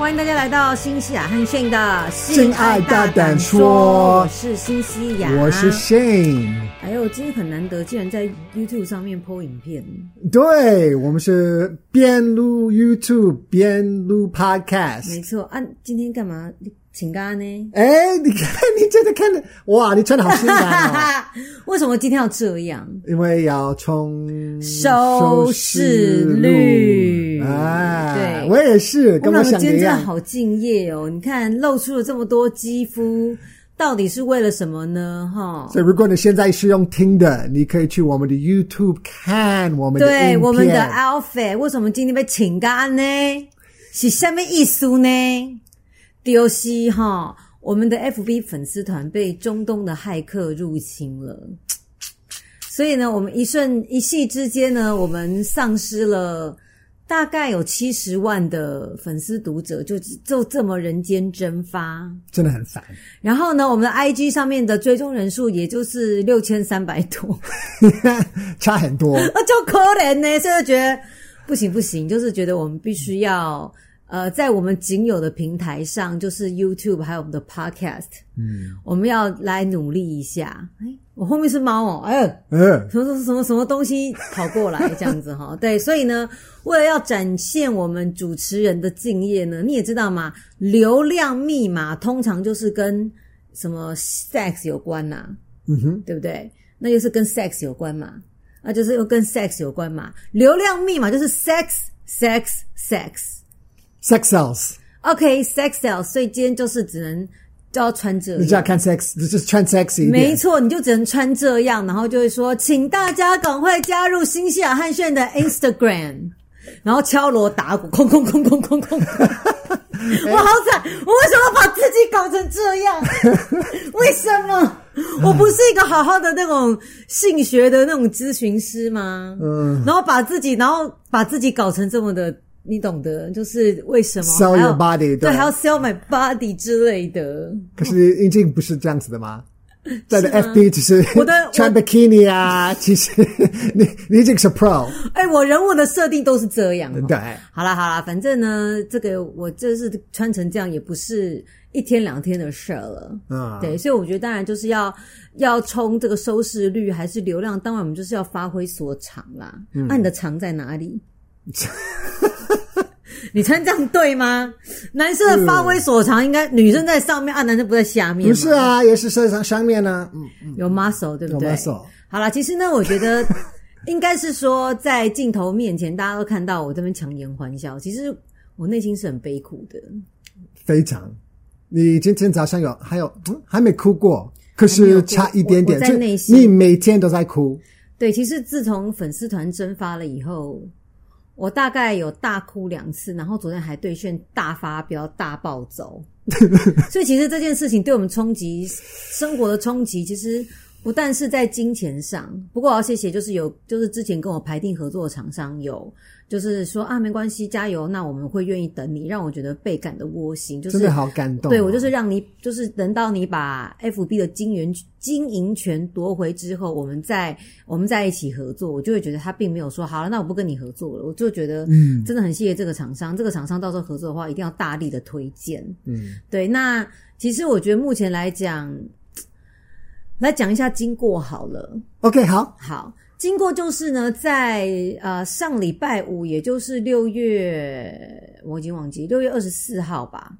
欢迎大家来到新西亚和 Shane 的性爱大胆说，我是新西亚，我是 Shane。哎呦，今天很难得，竟然在 YouTube 上面 po 影片。对，我们是边录 YouTube 边录 Podcast。没错，啊，今天干嘛？请假呢？哎，你看，你真的看的哇！你穿的好性感哦。为什么今天要这样？因为要冲收视率。啊，对，我也是。跟我们今天真的好敬业哦！你看，露出了这么多肌肤，到底是为了什么呢？哈。所以，如果你现在是用听的，你可以去我们的 YouTube 看我们的对我们的 outfit。为什么今天被请假呢？是什么意思呢？丢西哈，我们的 FB 粉丝团被中东的骇客入侵了，所以呢，我们一瞬一夕之间呢，我们丧失了大概有七十万的粉丝读者，就就这么人间蒸发，真的很烦。然后呢，我们的 IG 上面的追踪人数也就是六千三百多，差很多，就可怜呢，现在觉得不行不行，就是觉得我们必须要。呃，在我们仅有的平台上，就是 YouTube 还有我们的 Podcast，嗯，我们要来努力一下。哎，我后面是猫哦，哎，嗯，什么什么什么什么东西跑过来这样子哈？对，所以呢，为了要展现我们主持人的敬业呢，你也知道嘛？流量密码通常就是跟什么 sex 有关呐，嗯哼，对不对？那就是跟 sex 有关嘛，那就是又跟 sex 有关嘛。流量密码就是 sex，sex，sex。Sex sells，OK，Sex sells，所以今天就是只能就要穿这样，你就要看 sex，就是穿 sexy，没错，你就只能穿这样，然后就会说，请大家赶快加入新西亚汉炫的 Instagram，然后敲锣打鼓，空空空空空空，我好惨，我为什么把自己搞成这样？为什么？我不是一个好好的那种性学的那种咨询师吗？嗯，然后把自己，然后把自己搞成这么的。你懂得，就是为什么 sell your body 对，还要 sell my body 之类的。可是已经不是这样子的吗？在的 FB 只是我的穿 bikini 啊，其实 你你已经是 pro。哎、欸，我人物的设定都是这样。对，好啦好啦，反正呢，这个我这是穿成这样，也不是一天两天的事了。嗯，对，所以我觉得当然就是要要冲这个收视率还是流量，当然我们就是要发挥所长啦。那、嗯啊、你的长在哪里？你穿这样对吗？男生的发挥所长，应该女生在上面啊，男生不在下面。不是啊，也是身上上面呢、啊。嗯嗯，有 muscle 对不对？有 muscle。好了，其实呢，我觉得 应该是说，在镜头面前，大家都看到我这边强颜欢笑。其实我内心是很悲苦的。非常。你今天早上有还有嗯还没哭过？可是差一点点。在内心，你每天都在哭。对，其实自从粉丝团蒸发了以后。我大概有大哭两次，然后昨天还对炫大发飙、大暴走，所以其实这件事情对我们冲击生活的冲击，其实不但是在金钱上。不过我要谢谢，就是有就是之前跟我排定合作的厂商有。就是说啊，没关系，加油，那我们会愿意等你，让我觉得倍感的窝心，就是真的好感动哦。对，我就是让你，就是等到你把 FB 的经营经营权夺回之后，我们再我们在一起合作，我就会觉得他并没有说好了，那我不跟你合作了，我就觉得嗯，真的很谢谢这个厂商，嗯，这个厂商到时候合作的话，一定要大力的推荐。嗯，对，那其实我觉得目前来讲，来讲一下经过好了。OK，好，好。经过就是呢，在呃上礼拜五，也就是六月，我已经忘记六月二十四号吧。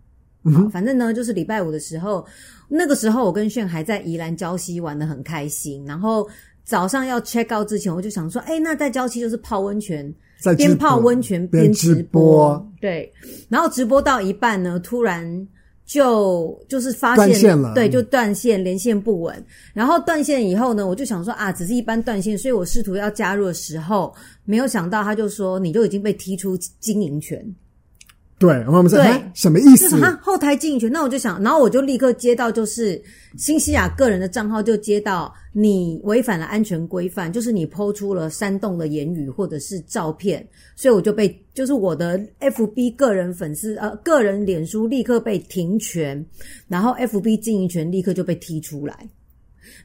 嗯，反正呢，就是礼拜五的时候，那个时候我跟炫还在宜兰礁溪玩得很开心。然后早上要 check out 之前，我就想说，哎，那在礁溪就是泡温泉，边泡温泉边直播，直播。对，然后直播到一半呢，突然。就就是发现，断线了，对，就断线，连线不稳。然后断线以后呢，我就想说啊，只是一般断线，所以我试图要加入的时候，没有想到他就说你就已经被踢出经营权。对，然后我们说，哎什么意思？就是他后台经营权。那我就想，然后我就立刻接到，就是新西亚个人的账号就接到你违反了安全规范，就是你 po 出了煽动的言语或者是照片，所以我就被就是我的 FB 个人粉丝呃个人脸书立刻被停权，然后 FB 经营权立刻就被踢出来。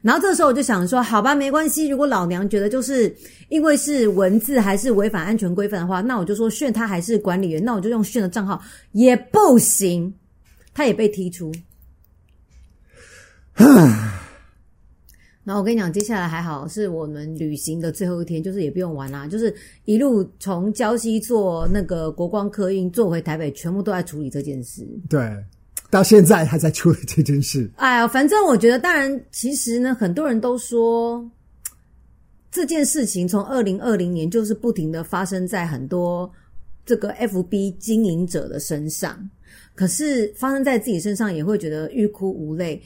然后这个时候我就想说，好吧，没关系。如果老娘觉得就是因为是文字还是违反安全规范的话，那我就说炫他还是管理员，那我就用炫的账号也不行，他也被踢出。然后我跟你讲，接下来还好是我们旅行的最后一天，就是也不用玩啦，就是一路从礁溪坐那个国光客运坐回台北，全部都在处理这件事。对。到现在还在处理这件事。哎呀，反正我觉得，当然，其实呢，很多人都说这件事情从二零二零年就是不停的发生在很多这个 FB 经营者的身上，可是发生在自己身上也会觉得欲哭无泪。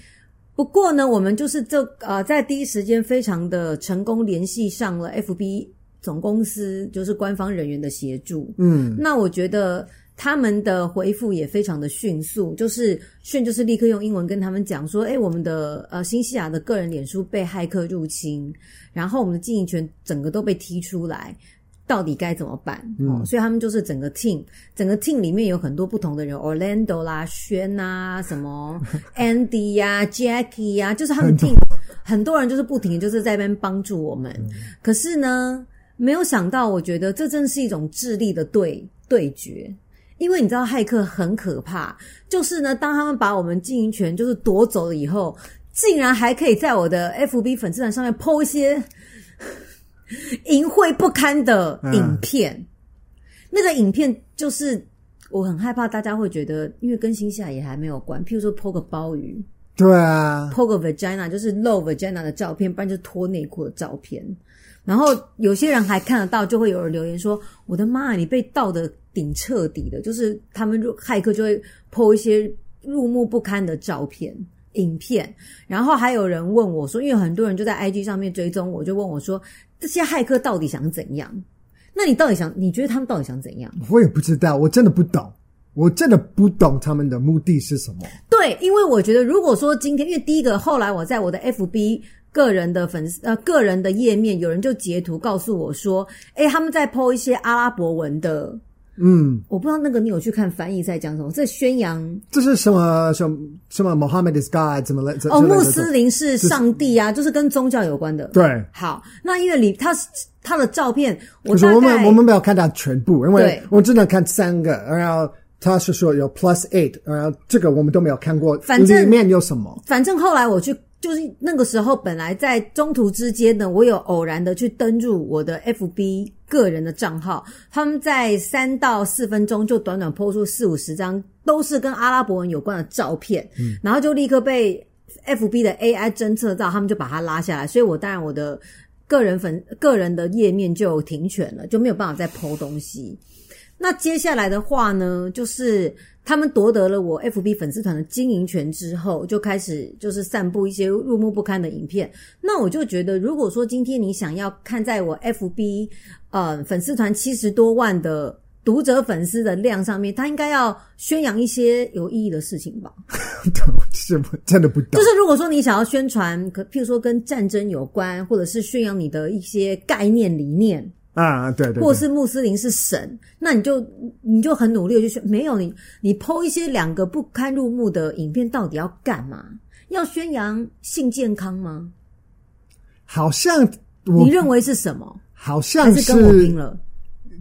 不过呢，我们就是这呃，在第一时间非常的成功联系上了 FB 总公司，就是官方人员的协助。嗯，那我觉得。他们的回复也非常的迅速，就是迅就是立刻用英文跟他们讲说，诶，我们的呃新西亚的个人脸书被骇客入侵，然后我们的经营权整个都被踢出来，到底该怎么办？嗯、哦，所以他们就是整个 team，整个 team 里面有很多不同的人，Orlando 啦、轩啊、什么 Andy 呀、啊、Jackie 呀、啊，就是他们 team 很多人就是不停就是在那边帮助我们。嗯、可是呢，没有想到，我觉得这真是一种智力的对对决。因为你知道骇客很可怕，就是呢，当他们把我们经营权就是夺走了以后，竟然还可以在我的 FB 粉丝团上面 po 一些 淫秽不堪的影片。嗯、那个影片就是我很害怕大家会觉得，因为跟新西亚也还没有关，譬如说 po 个鲍鱼，对啊，po 个 vagina 就是露 vagina 的照片，不然就是脱内裤的照片。然后有些人还看得到，就会有人留言说：“我的妈，你被盗的。”顶彻底的，就是他们入骇客就会 po 一些入目不堪的照片、影片，然后还有人问我说，因为很多人就在 IG 上面追踪我，就问我说，这些骇客到底想怎样？那你到底想？你觉得他们到底想怎样？我也不知道，我真的不懂，我真的不懂他们的目的是什么。对，因为我觉得，如果说今天，因为第一个，后来我在我的 FB。个人的粉丝呃，个人的页面，有人就截图告诉我说：“诶，他们在 po 一些阿拉伯文的，嗯，我不知道那个你有去看翻译在讲什么？这宣扬这是什么什么什么 Mohammed is God 怎么来？哦，穆斯林是上帝啊，就是跟宗教有关的。对，好，那因为你他他的照片，我说我们我们没有看到全部，因为我只能看三个，然后他是说有 plus eight，然后这个我们都没有看过，反正里面有什么？反正后来我去。就是那个时候，本来在中途之间呢，我有偶然的去登入我的 FB 个人的账号，他们在三到四分钟就短短 po 出四五十张，都是跟阿拉伯文有关的照片，嗯，然后就立刻被 FB 的 AI 侦测到，他们就把它拉下来，所以我当然我的个人粉个人的页面就停权了，就没有办法再 po 东西。那接下来的话呢，就是。他们夺得了我 FB 粉丝团的经营权之后，就开始就是散布一些入目不堪的影片。那我就觉得，如果说今天你想要看在我 FB 呃粉丝团七十多万的读者粉丝的量上面，他应该要宣扬一些有意义的事情吧？对，是不真的不懂。就是如果说你想要宣传，可譬如说跟战争有关，或者是宣扬你的一些概念理念。啊，对对，对，或是穆斯林是神，那你就你就很努力的去宣，没有你你 po 一些两个不堪入目的影片，到底要干嘛？要宣扬性健康吗？好像你认为是什么？好像是，是跟我拼了。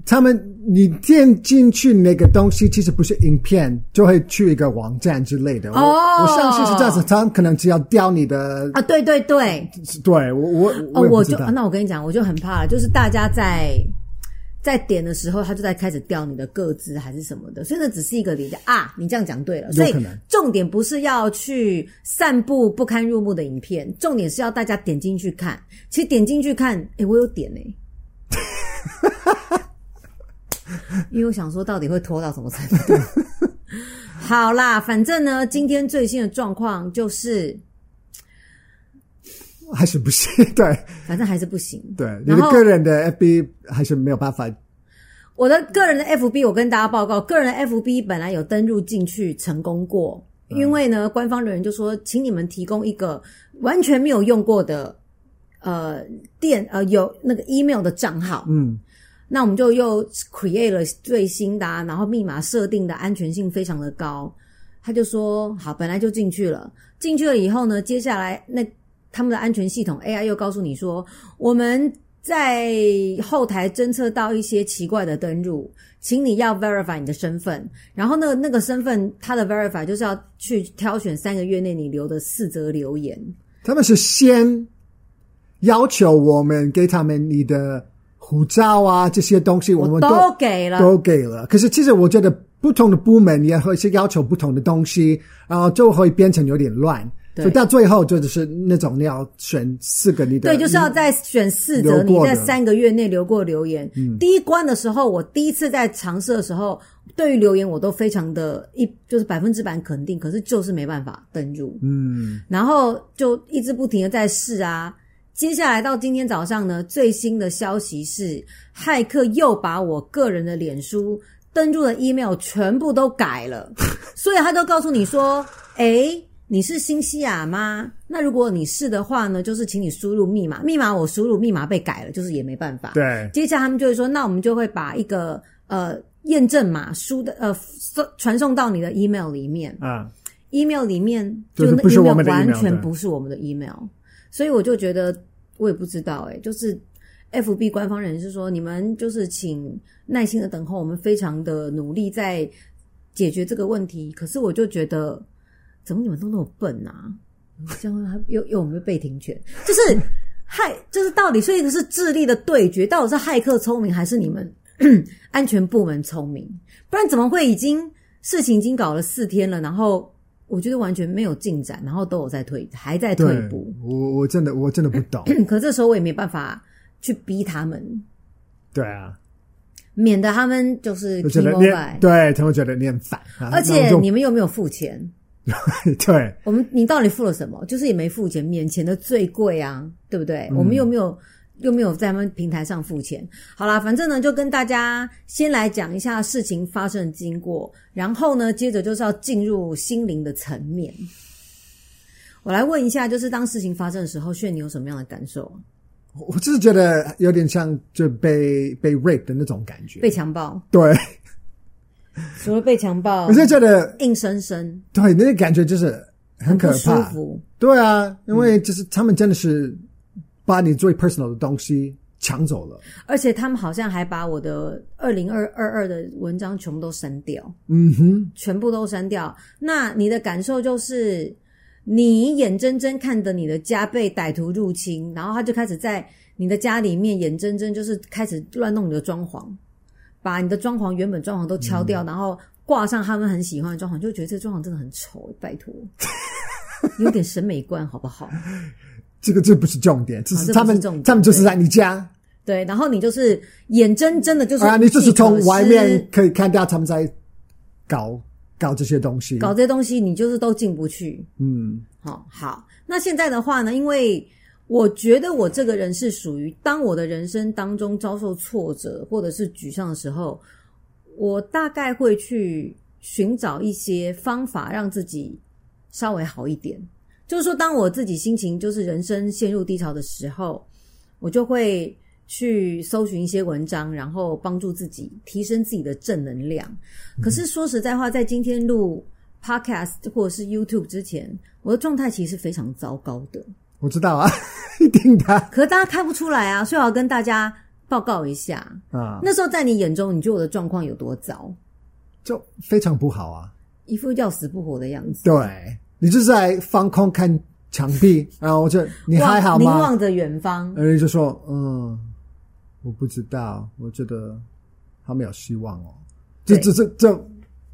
他们，你点进去那个东西，其实不是影片，就会去一个网站之类的。哦，我，我相信是这样子，他们可能只要调你的啊，对对对，对我我哦，我就那我跟你讲，我就很怕了，就是大家在在点的时候，他就在开始调你的个资还是什么的，所以那只是一个理解啊。你这样讲对了，所以重点不是要去散布不堪入目的影片，重点是要大家点进去看。其实点进去看，诶，我有点诶。因为我想说，到底会拖到什么程度？好啦，反正呢，今天最新的状况就是 还是不行。对，反正还是不行。对，你的个人的 FB 还是没有办法。我的个人的 FB，我跟大家报告，个人的 FB 本来有登入进去成功过，因为呢，官方的人就说，请你们提供一个完全没有用过的呃电呃有那个 email 的账号。嗯。那我们就又 create 了最新的啊，然后密码设定的安全性非常的高。他就说好，本来就进去了，进去了以后呢，接下来那他们的安全系统 AI 又告诉你说，我们在后台侦测到一些奇怪的登入，请你要 verify 你的身份。然后呢，那个身份他的 verify 就是要去挑选三个月内你留的四则留言。他们是先要求我们给他们你的护照啊这些东西，我们都，都给了，都给了。可是其实我觉得不同的部门也会是要求不同的东西，然后就会变成有点乱。所以到最后就是那种你要选四个你的，对，就是要再选四则你在三个月内留过留言。嗯，第一关的时候，我第一次在尝试的时候，对于留言我都非常的一就是百分之百肯定，可是就是没办法登入。嗯，然后就一直不停的在试啊。接下来到今天早上呢，最新的消息是，骇客又把我个人的脸书登入的 email 全部都改了，所以他都告诉你说，诶你是新西亚吗？那如果你是的话呢，就是请你输入密码。密码我输入，密码被改了，就是也没办法。对，接下来他们就会说，那我们就会把一个呃验证码输的呃送传送到你的 email 里面啊，email 里面就那 email 完全不是我们的 email，所以我就觉得我也不知道诶、欸、就是 FB 官方人士说，你们就是请耐心的等候，我们非常的努力在解决这个问题。可是我就觉得。怎么你们都那么笨啊？这样又又有没有被停权？就是骇，就是到底，所以是智力的对决，到底是骇客聪明还是你们 安全部门聪明？不然怎么会已经事情已经搞了四天了，然后我觉得完全没有进展，然后都有在退，还在退步。我我真的我真的不懂。可这时候我也没办法去逼他们。对啊，免得他们就是觉得念对他们觉得你很烦，而且你们又没有付钱。对，我们你到底付了什么？就是也没付钱，免钱的最贵啊，对不对？嗯、我们又没有又没有在他们平台上付钱。好啦，反正呢，就跟大家先来讲一下事情发生的经过，然后呢，接着就是要进入心灵的层面。我来问一下，就是当事情发生的时候，炫你有什么样的感受？我就是觉得有点像就被被 rape 的那种感觉，被强暴。对。除了被强暴，我就觉得硬生生，对，那个感觉就是很可怕。很不舒服。对啊，因为就是他们真的是把你最 personal 的东西抢走了，而且他们好像还把我的二零二二二的文章全部都删掉。嗯哼，全部都删掉。那你的感受就是，你眼睁睁看着你的家被歹徒入侵，然后他就开始在你的家里面眼睁睁就是开始乱弄你的装潢。把你的装潢原本装潢都敲掉，嗯、然后挂上他们很喜欢的装潢，就觉得这个装潢真的很丑，拜托，有点审美观好不好？这个这不是重点，这是他们，啊、他们就是在你家，对，然后你就是眼睁睁的，就是啊，你就是从外面可以看到他们在搞搞这些东西，搞这些东西，你就是都进不去，嗯，好，好，那现在的话呢，因为。我觉得我这个人是属于，当我的人生当中遭受挫折或者是沮丧的时候，我大概会去寻找一些方法让自己稍微好一点。就是说，当我自己心情就是人生陷入低潮的时候，我就会去搜寻一些文章，然后帮助自己提升自己的正能量。可是说实在话，在今天录 Podcast 或者是 YouTube 之前，我的状态其实是非常糟糕的。我知道啊，一定的。可是大家看不出来啊，所以我要跟大家报告一下啊。那时候在你眼中，你觉得我的状况有多糟？就非常不好啊，一副要死不活的样子。对，你就是在放空看墙壁，然后我就你还好吗？凝望着远方，而你就说嗯，我不知道，我觉得他没有希望哦。这这这这。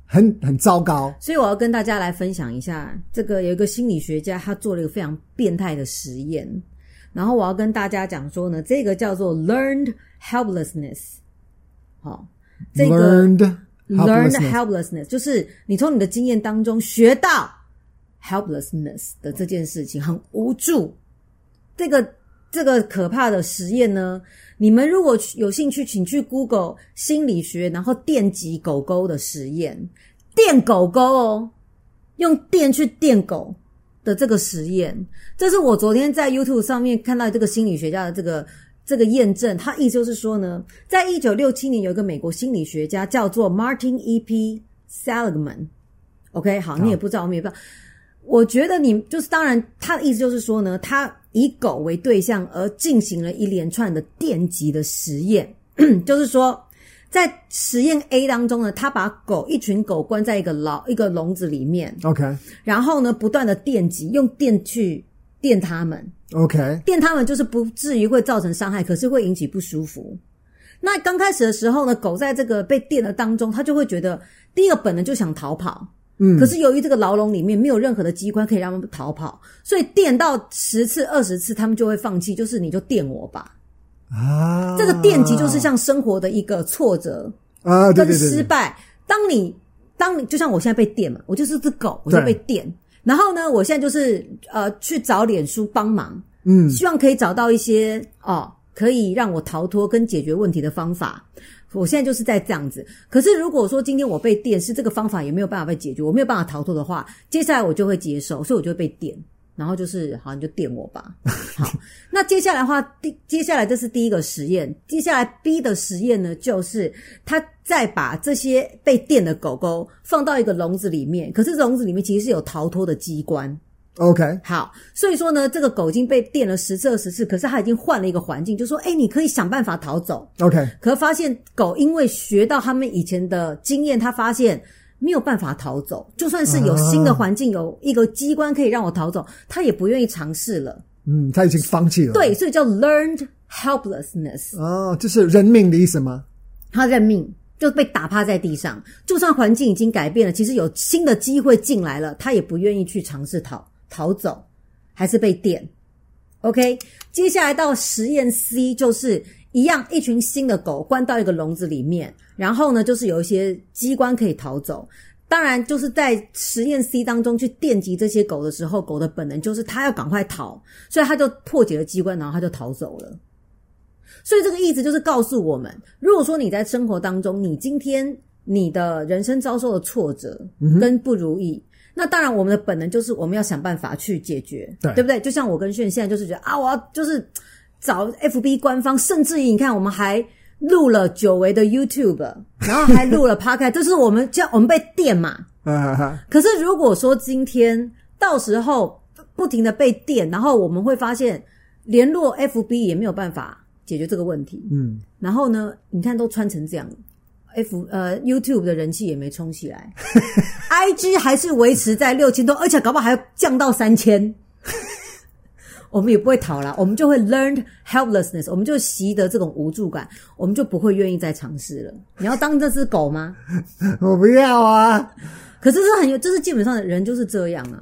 很很糟糕，所以我要跟大家来分享一下，这个有一个心理学家，他做了一个非常变态的实验，然后我要跟大家讲说呢，这个叫做 learned helplessness，好，这个 learned learned helplessness 就是你从你的经验当中学到 helplessness 的这件事情很无助，这个这个可怕的实验呢。你们如果有兴趣，请去 Google 心理学，然后电击狗狗的实验，电狗狗哦，用电去电狗的这个实验，这是我昨天在 YouTube 上面看到这个心理学家的这个这个验证。他意思就是说呢，在一九六七年有一个美国心理学家叫做 Martin E.P. Seligman。OK，好，你也不知道，我们也不知道。我觉得你就是当然，他的意思就是说呢，他。以狗为对象而进行了一连串的电击的实验，就是说。在实验 A 当中呢，他把狗一群狗关在一个牢一个笼子里面，OK，然后呢，不断的电击，用电去电他们，OK，电他们就是不至于会造成伤害，可是会引起不舒服。那刚开始的时候呢，狗在这个被电的当中，它就会觉得第一个本能就想逃跑，嗯，可是由于这个牢笼里面没有任何的机关可以让他们逃跑，所以电到十次二十次，他们就会放弃，就是你就电我吧。啊，这个电击就是像生活的一个挫折啊，跟失败。当你当你就像我现在被电嘛，我就是只狗，我就被电。然后呢，我现在就是呃去找脸书帮忙，嗯，希望可以找到一些哦可以让我逃脱跟解决问题的方法。我现在就是在这样子。可是如果说今天我被电，是这个方法也没有办法被解决，我没有办法逃脱的话，接下来我就会接受，所以我就会被电。然后就是，好，你就电我吧。好，那接下来的话，第接下来这是第一个实验。接下来 B 的实验呢，就是他再把这些被电的狗狗放到一个笼子里面，可是笼子里面其实是有逃脱的机关。OK，好，所以说呢，这个狗已经被电了十次二十次，可是它已经换了一个环境，就说，哎，你可以想办法逃走。OK，可发现狗因为学到他们以前的经验，它发现。没有办法逃走，就算是有新的环境，有一个机关可以让我逃走，它也不愿意尝试了。嗯，它已经放弃了。对，所以叫 learned helplessness。哦，这是认命的意思吗？它认命，就被打趴在地上。就算环境已经改变了，其实有新的机会进来了，他也不愿意去尝试逃逃走，还是被电。OK，接下来到实验 C 就是。一样，一群新的狗关到一个笼子里面，然后呢，就是有一些机关可以逃走。当然，就是在实验 C 当中去电击这些狗的时候，狗的本能就是它要赶快逃，所以它就破解了机关，然后它就逃走了。所以这个意思就是告诉我们，如果说你在生活当中，你今天你的人生遭受了挫折跟不如意，嗯、那当然我们的本能就是我们要想办法去解决，对，对不对？就像我跟炫现在就是觉得啊，我要就是。找 FB 官方，甚至于你看，我们还录了久违的 YouTube，然后还录了 Podcast，这是我们叫我们被电嘛。可是如果说今天到时候不停的被电，然后我们会发现联络 FB 也没有办法解决这个问题。嗯，然后呢，你看都穿成这样，F 呃 YouTube 的人气也没冲起来，IG 还是维持在六千多，而且搞不好还要降到三千。我们也不会逃啦，我们就会 learned helplessness，我们就习得这种无助感，我们就不会愿意再尝试了。你要当这只狗吗？我不要啊！可是这很有，这是基本上的人就是这样啊。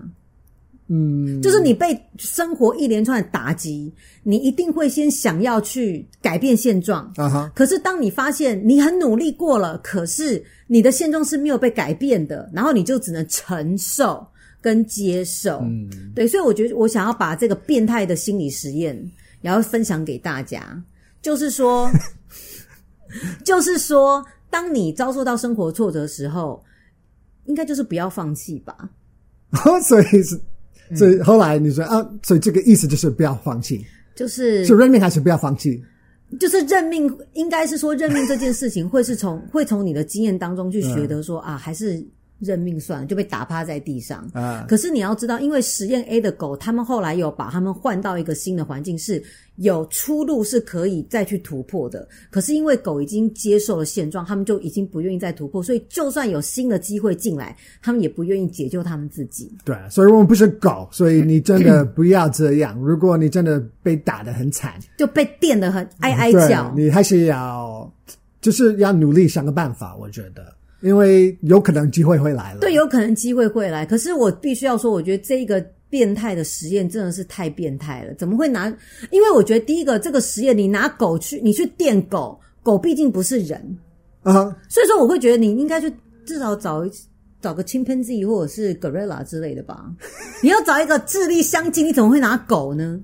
嗯，就是你被生活一连串的打击，你一定会先想要去改变现状啊哈。可是当你发现你很努力过了，可是你的现状是没有被改变的，然后你就只能承受。跟接受，嗯，对，所以我觉得我想要把这个变态的心理实验，也要分享给大家，就是说，就是说，当你遭受到生活挫折的时候，应该就是不要放弃吧。所以是，所以后来你说、嗯、啊，所以这个意思就是不要放弃，就是就认命还是不要放弃？就是认命，应该是说认命这件事情会是从会从你的经验当中去学得说、嗯、啊，还是。认命算了，就被打趴在地上。啊！可是你要知道，因为实验 A 的狗，他们后来有把他们换到一个新的环境，是有出路，是可以再去突破的。可是因为狗已经接受了现状，他们就已经不愿意再突破，所以就算有新的机会进来，他们也不愿意解救他们自己。对，所以我们不是狗，所以你真的不要这样。如果你真的被打得很惨，就被电得很哀哀叫，你还是要就是要努力想个办法。我觉得。因为有可能机会会来了，对，有可能机会会来。可是我必须要说，我觉得这一个变态的实验真的是太变态了。怎么会拿？因为我觉得第一个，这个实验你拿狗去，你去电狗，狗毕竟不是人啊，所以说我会觉得你应该去至少找一找个 chimpanzee 或者是 gorilla 之类的吧。你要找一个智力相近，你怎么会拿狗呢？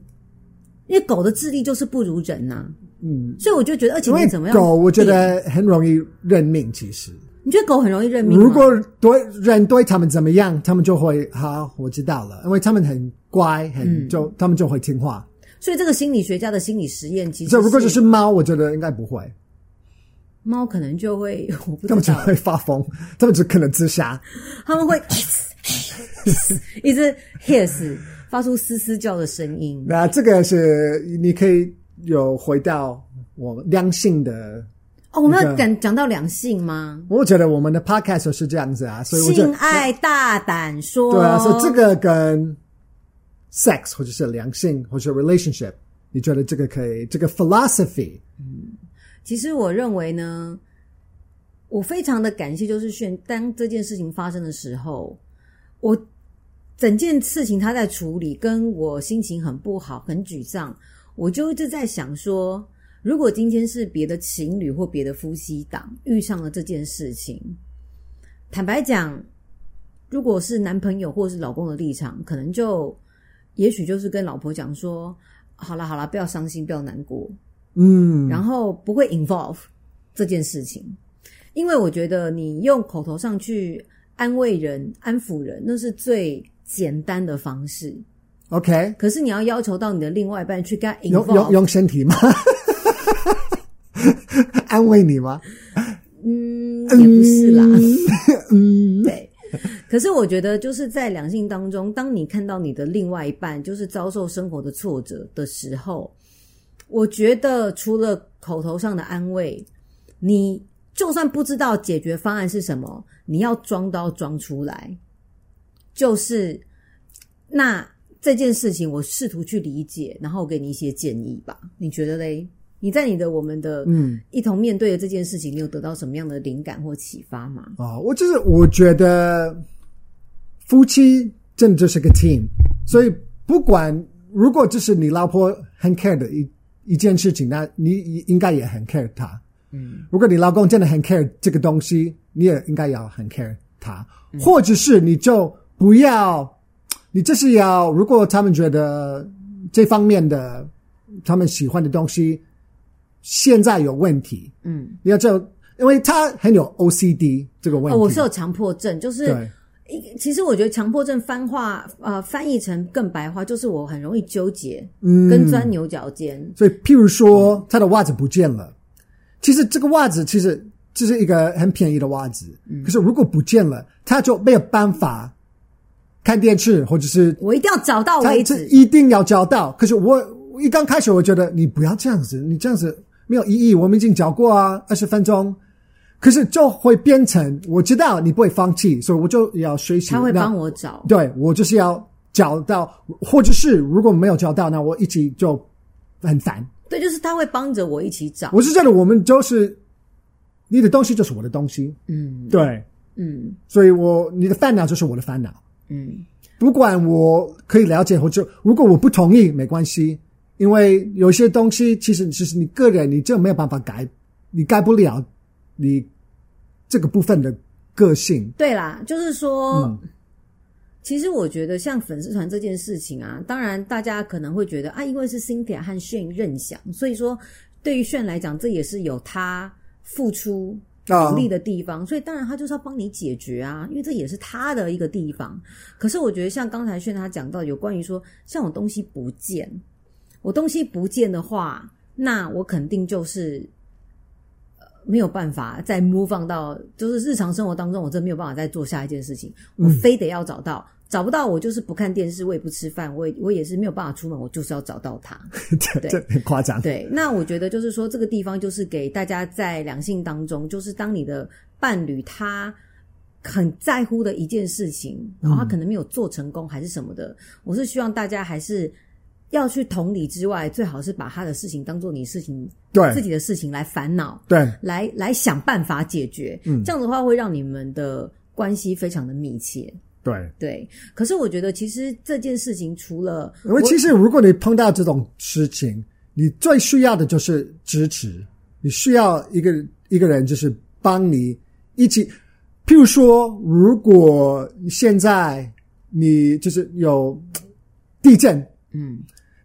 因为狗的智力就是不如人呐、啊。嗯，所以我就觉得，而且你怎么样？狗我觉得很容易认命，其实。你觉得狗很容易认命？如果对人对他们怎么样，他们就会好，我知道了，因为他们很乖，很就、嗯、他们就会听话。所以这个心理学家的心理实验，其实这如果只是猫，我觉得应该不会。猫可能就会，我不知道，他们就会发疯，他们只可能自杀，他们会 一直 hiss，发出嘶嘶叫的声音。那这个是你可以有回到我良性的。哦，我们要讲讲到两性吗？我觉得我们的 podcast 是这样子啊，所以我性爱大胆说，对啊，所以这个跟 sex 或者是良性或者是 relationship，你觉得这个可以？这个 philosophy，嗯，其实我认为呢，我非常的感谢，就是炫，当这件事情发生的时候，我整件事情他在处理，跟我心情很不好，很沮丧，我就一直在想说。如果今天是别的情侣或别的夫妻档遇上了这件事情，坦白讲，如果是男朋友或是老公的立场，可能就也许就是跟老婆讲说：“好了好了，不要伤心，不要难过。”嗯，然后不会 involve 这件事情，因为我觉得你用口头上去安慰人、安抚人，那是最简单的方式。OK，可是你要要求到你的另外一半去跟他 involve，用用用身体吗？安慰你吗？嗯，也不是啦。嗯，对。可是我觉得，就是在两性当中，当你看到你的另外一半就是遭受生活的挫折的时候，我觉得除了口头上的安慰，你就算不知道解决方案是什么，你要装都要装出来。就是那这件事情，我试图去理解，然后给你一些建议吧。你觉得嘞？你在你的我们的嗯一同面对的这件事情，你有得到什么样的灵感或启发吗？哦，我就是我觉得夫妻真的就是个 team，所以不管如果这是你老婆很 care 的一一件事情，那你应该也很 care 他。嗯，如果你老公真的很 care 这个东西，你也应该要很 care 他，嗯，或者是你就不要，你这是要如果他们觉得这方面的他们喜欢的东西。现在有问题，嗯，你要知道，因为他很有 OCD 这个问题。哦，我是有强迫症，就是，对，其实我觉得强迫症翻话，呃，翻译成更白话，就是我很容易纠结，嗯，跟钻牛角尖。所以，譬如说，他的袜子不见了，其实这个袜子其实这是一个很便宜的袜子，嗯，可是如果不见了，他就没有办法看电视，或者是我一定要找到为止，一定要找到。可是我一刚开始，我觉得你不要这样子，你这样子。没有意义，我们已经讲过啊，二十分钟，可是就会变成我知道你不会放弃，所以我就要学习。他会帮我找，对，我就是要找到，或者是如果没有找到，那我一起就很烦。对，就是他会帮着我一起找。我是觉得我们就是你的东西就是我的东西，嗯，对，嗯，所以我你的烦恼就是我的烦恼，嗯，不管我可以了解或者如果我不同意没关系。因为有些东西，其实其实你个人你就没有办法改，你改不了你这个部分的个性。对啦，就是说，嗯、其实我觉得像粉丝团这件事情啊，当然大家可能会觉得啊，因为是 Cynthia 和 Shane 认享，所以说对于 Shane 来讲，这也是有他付出努力的地方，哦、所以当然他就是要帮你解决啊，因为这也是他的一个地方。可是我觉得像刚才 Shane 他讲到有关于说，像我东西不见。我东西不见的话，那我肯定就是呃没有办法再 move on 到，就是日常生活当中，我真没有办法再做下一件事情。我非得要找到，嗯、找不到我就是不看电视，我也不吃饭，我也我也是没有办法出门，我就是要找到他。对，这很夸张。对，那我觉得就是说，这个地方就是给大家在两性当中，就是当你的伴侣他很在乎的一件事情，然后他可能没有做成功还是什么的，我是希望大家还是。要去同理之外，最好是把他的事情当做你事情，对自己的事情来烦恼，对，来来想办法解决。嗯，这样的话会让你们的关系非常的密切。对对，可是我觉得其实这件事情除了，因为其实如果你碰到这种事情，你最需要的就是支持，你需要一个一个人就是帮你一起。譬如说，如果现在你就是有地震，嗯。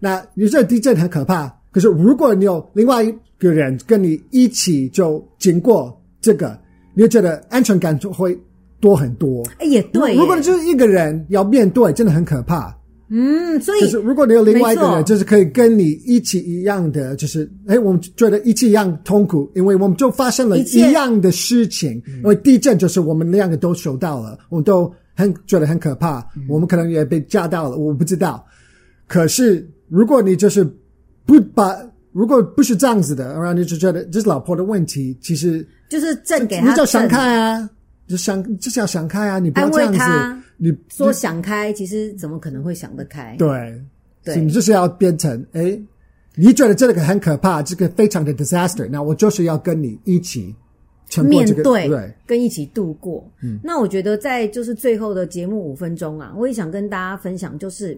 那你这地震很可怕，可是如果你有另外一个人跟你一起就经过这个，你就觉得安全感就会多很多。哎，也对。如果你就是一个人要面对，真的很可怕。嗯，所以就是如果你有另外一个人，就是可以跟你一起一样的，就是哎，我们觉得一起一样痛苦，因为我们就发生了一样的事情。因为地震就是我们两个都受到了，我们都很觉得很可怕，嗯、我们可能也被炸到了，我不知道。可是如果你就是不把，如果不是这样子的，然后你就觉得这是老婆的问题，其实就是正给他，你就想开啊，就想就是要想开啊，你不要这样子，你说想开，其实怎么可能会想得开？对，对，你就是要变成诶，你觉得这个很可怕，这个非常的 disaster，那我就是要跟你一起。面对，对，跟一起度过。嗯，那我觉得在就是最后的节目五分钟啊，我也想跟大家分享，就是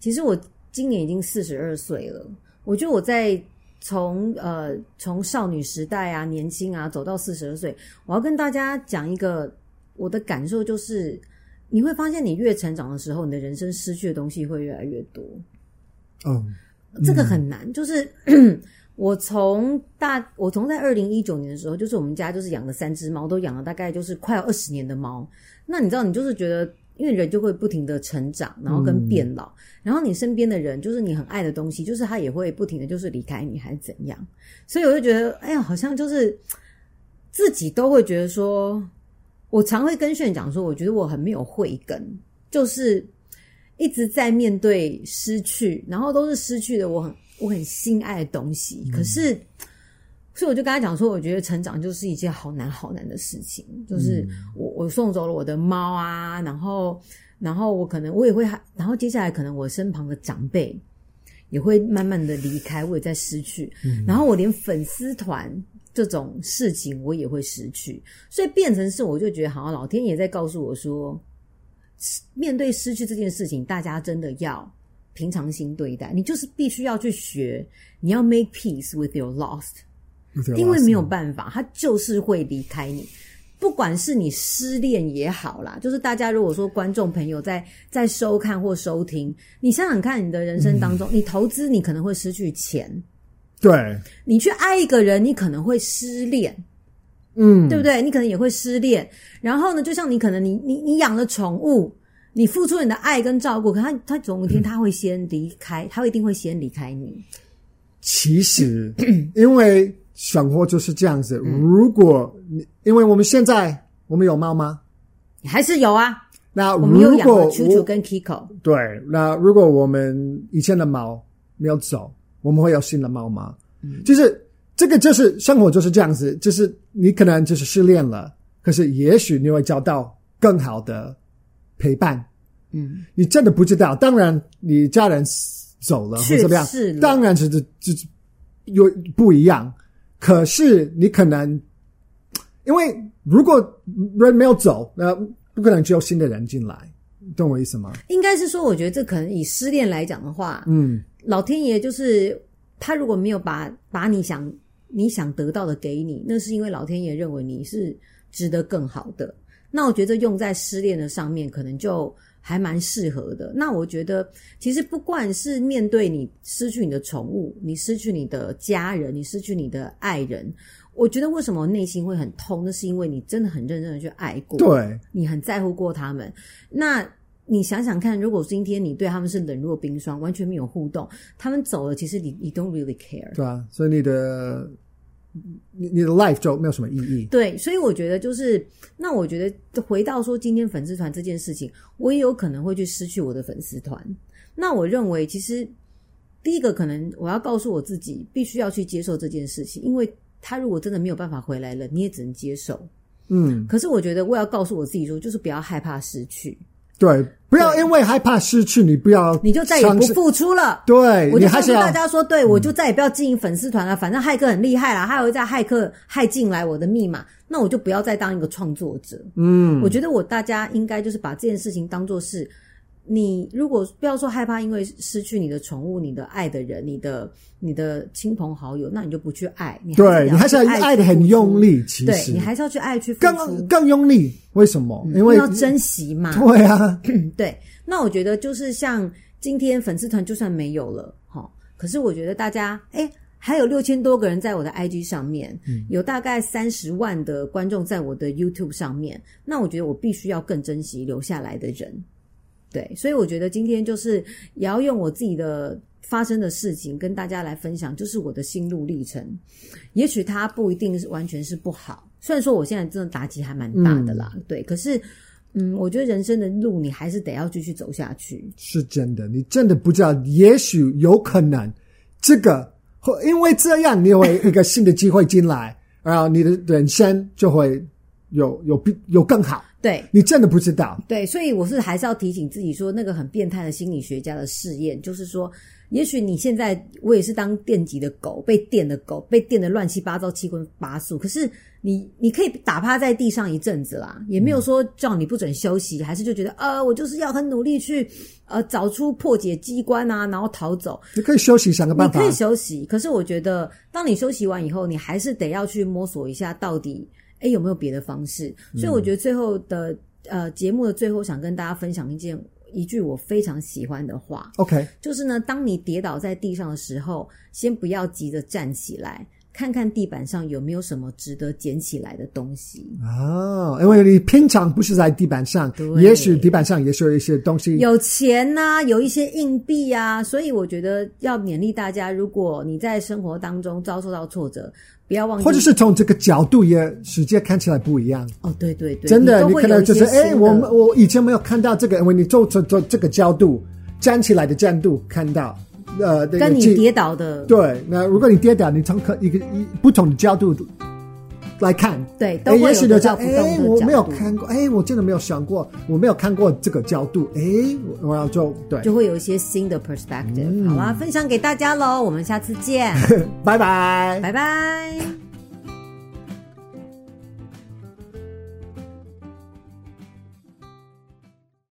其实我今年已经四十二岁了。我觉得我在从呃从少女时代啊，年轻啊，走到四十二岁，我要跟大家讲一个我的感受，就是你会发现，你越成长的时候，你的人生失去的东西会越来越多。嗯，这个很难，就是。我从大，我从在二零一九年的时候，就是我们家就是养了三只猫，都养了大概就是快要二十年的猫。那你知道，你就是觉得，因为人就会不停的成长，然后跟变老，嗯、然后你身边的人，就是你很爱的东西，就是他也会不停的就是离开你，还是怎样？所以我就觉得，哎呀，好像就是自己都会觉得说，我常会跟炫讲说，我觉得我很没有慧根，就是一直在面对失去，然后都是失去的，我很。我很心爱的东西，可是，嗯、所以我就跟他讲说，我觉得成长就是一件好难好难的事情。就是我我送走了我的猫啊，然后然后我可能我也会，然后接下来可能我身旁的长辈也会慢慢的离开，我也在失去。嗯、然后我连粉丝团这种事情我也会失去，所以变成是我就觉得，好像老天爷在告诉我说，面对失去这件事情，大家真的要。平常心对待，你就是必须要去学，你要 make peace with your lost，因为没有办法，他就是会离开你。不管是你失恋也好啦，就是大家如果说观众朋友在在收看或收听，你想想看，你的人生当中，嗯、你投资你可能会失去钱，对，你去爱一个人，你可能会失恋，嗯，对不对？你可能也会失恋。然后呢，就像你可能你你你养了宠物。你付出你的爱跟照顾，可他他总有一天他会先离开，嗯、他一定会先离开你。其实，因为生活就是这样子。嗯、如果你，因为我们现在我们有猫吗？还是有啊。那如果我们有养了 Chuchu 跟 Kiko。对，那如果我们以前的猫没有走，我们会有新的猫吗？嗯，就是这个就是生活就是这样子，就是你可能就是失恋了，可是也许你会找到更好的。陪伴，嗯，你真的不知道。当然，你家人走了或怎么样，当然是这这有不一样。可是你可能，因为如果人没有走，那不可能只有新的人进来，懂我意思吗？应该是说，我觉得这可能以失恋来讲的话，嗯，老天爷就是他如果没有把把你想你想得到的给你，那是因为老天爷认为你是值得更好的。那我觉得用在失恋的上面，可能就还蛮适合的。那我觉得，其实不管是面对你失去你的宠物，你失去你的家人，你失去你的爱人，我觉得为什么内心会很痛？那是因为你真的很认真的去爱过，对，你很在乎过他们。那你想想看，如果今天你对他们是冷若冰霜，完全没有互动，他们走了，其实你你 don't really care，对啊，所以你的。你你的 life 就没有什么意义。对，所以我觉得就是，那我觉得回到说今天粉丝团这件事情，我也有可能会去失去我的粉丝团。那我认为，其实第一个可能我要告诉我自己，必须要去接受这件事情，因为他如果真的没有办法回来了，你也只能接受。嗯，可是我觉得我要告诉我自己说，就是不要害怕失去。对，不要因为害怕失去，你不要，你就再也不付出了。对，我就告诉大家说，对，我就再也不要经营粉丝团了。反正骇客很厉害啦，他会在骇客骇进来我的密码，那我就不要再当一个创作者。嗯，我觉得我大家应该就是把这件事情当做是。你如果不要说害怕，因为失去你的宠物、你的爱的人、你的你的亲朋好友，那你就不去爱。你对你还是要爱的很用力，其实对你还是要去爱去更更用力。为什么？因为要珍惜嘛。对啊，对。那我觉得就是像今天粉丝团就算没有了哈，可是我觉得大家哎还有六千多个人在我的 IG 上面，嗯、有大概三十万的观众在我的 YouTube 上面。那我觉得我必须要更珍惜留下来的人。对，所以我觉得今天就是也要用我自己的发生的事情跟大家来分享，就是我的心路历程。也许它不一定是完全是不好，虽然说我现在真的打击还蛮大的啦，嗯、对。可是，嗯，我觉得人生的路你还是得要继续走下去。是真的，你真的不知道，也许有可能这个会因为这样，你有一个新的机会进来，然后你的人生就会有有比有更好。对，你真的不知道。对，所以我是还是要提醒自己说，那个很变态的心理学家的试验，就是说。也许你现在我也是当电击的狗，被电的狗，被电的乱七八糟、七荤八素。可是你你可以打趴在地上一阵子啦，也没有说叫你不准休息，还是就觉得呃，我就是要很努力去呃找出破解机关啊，然后逃走。你可以休息，想个办法。你可以休息，可是我觉得当你休息完以后，你还是得要去摸索一下，到底诶有没有别的方式。所以我觉得最后的呃节目的最后，想跟大家分享一件。一句我非常喜欢的话，OK，就是呢，当你跌倒在地上的时候，先不要急着站起来，看看地板上有没有什么值得捡起来的东西。哦，因为你平常不是在地板上，也许地板上也是有一些东西，有钱呐、啊，有一些硬币啊，所以我觉得要勉励大家，如果你在生活当中遭受到挫折。不要忘记，或者是从这个角度也世界看起来不一样哦。对对对，真的，你，你可能就是哎，我我以前没有看到这个，因为你做做做这个角度站起来的角度看到，呃，跟你跌倒的对。那如果你跌倒，你从可一个一不同的角度来看，对，都会有角度。哎，我没有看过，哎，我真的没有想过，我没有看过这个角度，哎，我要就对，就会有一些新的 perspective。嗯，好啦，分享给大家喽，我们下次见，拜拜，拜拜。